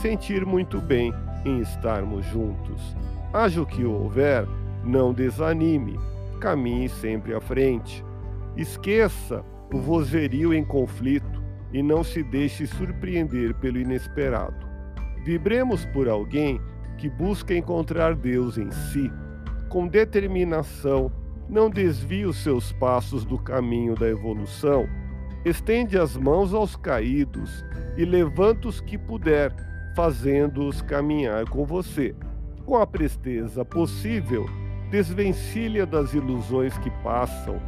sentir muito bem em estarmos juntos. Haja o que houver, não desanime, caminhe sempre à frente. Esqueça o vozerio em conflito e não se deixe surpreender pelo inesperado. Vibremos por alguém que busca encontrar Deus em si. Com determinação, não desvie os seus passos do caminho da evolução. Estende as mãos aos caídos e levanta os que puder, fazendo-os caminhar com você. Com a presteza possível, desvencilha das ilusões que passam,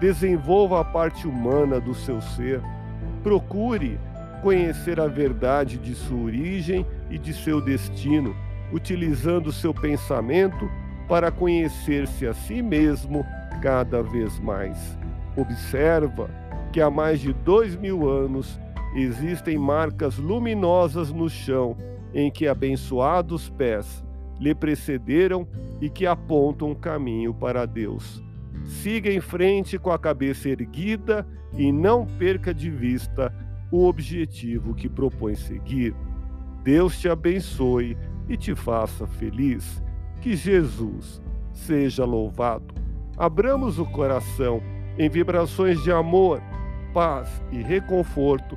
desenvolva a parte humana do seu ser, procure conhecer a verdade de sua origem e de seu destino, utilizando seu pensamento para conhecer-se a si mesmo cada vez mais. Observa que há mais de dois mil anos existem marcas luminosas no chão em que abençoados pés lhe precederam e que apontam um caminho para Deus. Siga em frente com a cabeça erguida e não perca de vista o objetivo que propõe seguir. Deus te abençoe e te faça feliz. Que Jesus seja louvado. Abramos o coração em vibrações de amor, paz e reconforto